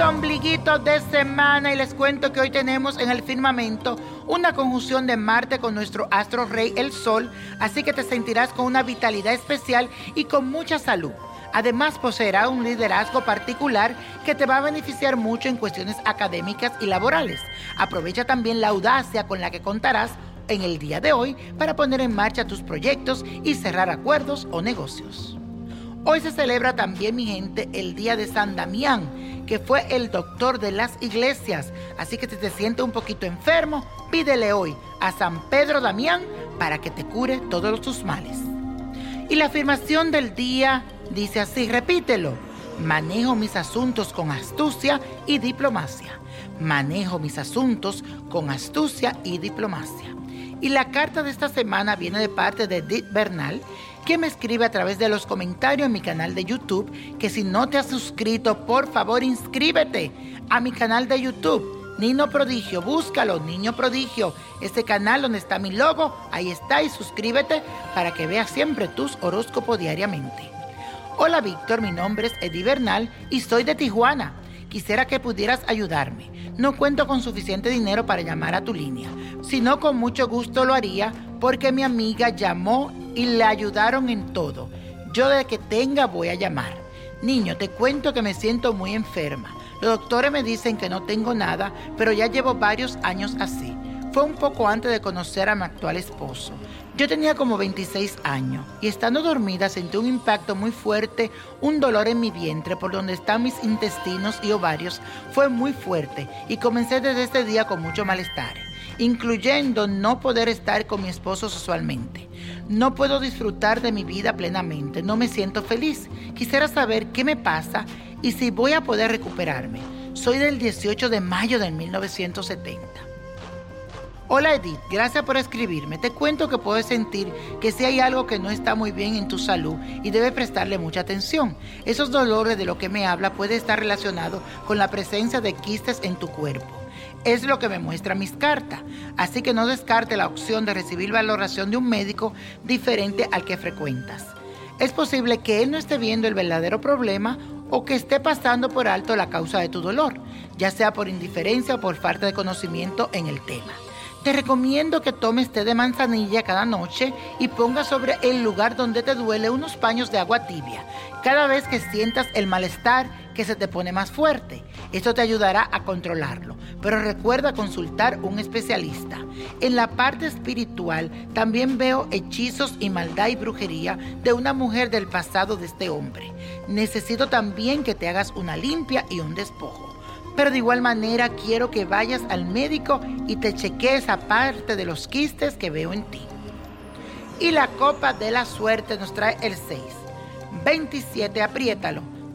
ombliguito de semana y les cuento que hoy tenemos en el firmamento una conjunción de Marte con nuestro astro rey, el Sol, así que te sentirás con una vitalidad especial y con mucha salud. Además, poseerá un liderazgo particular que te va a beneficiar mucho en cuestiones académicas y laborales. Aprovecha también la audacia con la que contarás en el día de hoy para poner en marcha tus proyectos y cerrar acuerdos o negocios. Hoy se celebra también, mi gente, el Día de San Damián, que fue el doctor de las iglesias. Así que si te sientes un poquito enfermo, pídele hoy a San Pedro Damián para que te cure todos tus males. Y la afirmación del día dice así, repítelo. Manejo mis asuntos con astucia y diplomacia. Manejo mis asuntos con astucia y diplomacia. Y la carta de esta semana viene de parte de Edith Bernal, me escribe a través de los comentarios en mi canal de YouTube, que si no te has suscrito, por favor inscríbete a mi canal de YouTube. Niño Prodigio, búscalo, Niño Prodigio, este canal donde está mi logo, ahí está y suscríbete para que veas siempre tus horóscopos diariamente. Hola Víctor, mi nombre es Eddie Bernal y soy de Tijuana. Quisiera que pudieras ayudarme. No cuento con suficiente dinero para llamar a tu línea, sino con mucho gusto lo haría porque mi amiga llamó y le ayudaron en todo. Yo de que tenga voy a llamar. Niño, te cuento que me siento muy enferma. Los doctores me dicen que no tengo nada, pero ya llevo varios años así. Fue un poco antes de conocer a mi actual esposo. Yo tenía como 26 años y estando dormida sentí un impacto muy fuerte, un dolor en mi vientre por donde están mis intestinos y ovarios fue muy fuerte y comencé desde ese día con mucho malestar, incluyendo no poder estar con mi esposo sexualmente. No puedo disfrutar de mi vida plenamente, no me siento feliz. Quisiera saber qué me pasa y si voy a poder recuperarme. Soy del 18 de mayo de 1970. Hola Edith, gracias por escribirme. Te cuento que puedes sentir que si hay algo que no está muy bien en tu salud y debe prestarle mucha atención. Esos dolores de lo que me habla puede estar relacionado con la presencia de quistes en tu cuerpo. Es lo que me muestra mis cartas. Así que no descarte la opción de recibir valoración de un médico diferente al que frecuentas. Es posible que él no esté viendo el verdadero problema o que esté pasando por alto la causa de tu dolor, ya sea por indiferencia o por falta de conocimiento en el tema. Te recomiendo que tomes té de manzanilla cada noche y pongas sobre el lugar donde te duele unos paños de agua tibia cada vez que sientas el malestar que se te pone más fuerte. Esto te ayudará a controlarlo, pero recuerda consultar un especialista. En la parte espiritual también veo hechizos y maldad y brujería de una mujer del pasado de este hombre. Necesito también que te hagas una limpia y un despojo. Pero de igual manera quiero que vayas al médico y te chequees aparte de los quistes que veo en ti. Y la copa de la suerte nos trae el 6, 27, apriétalo,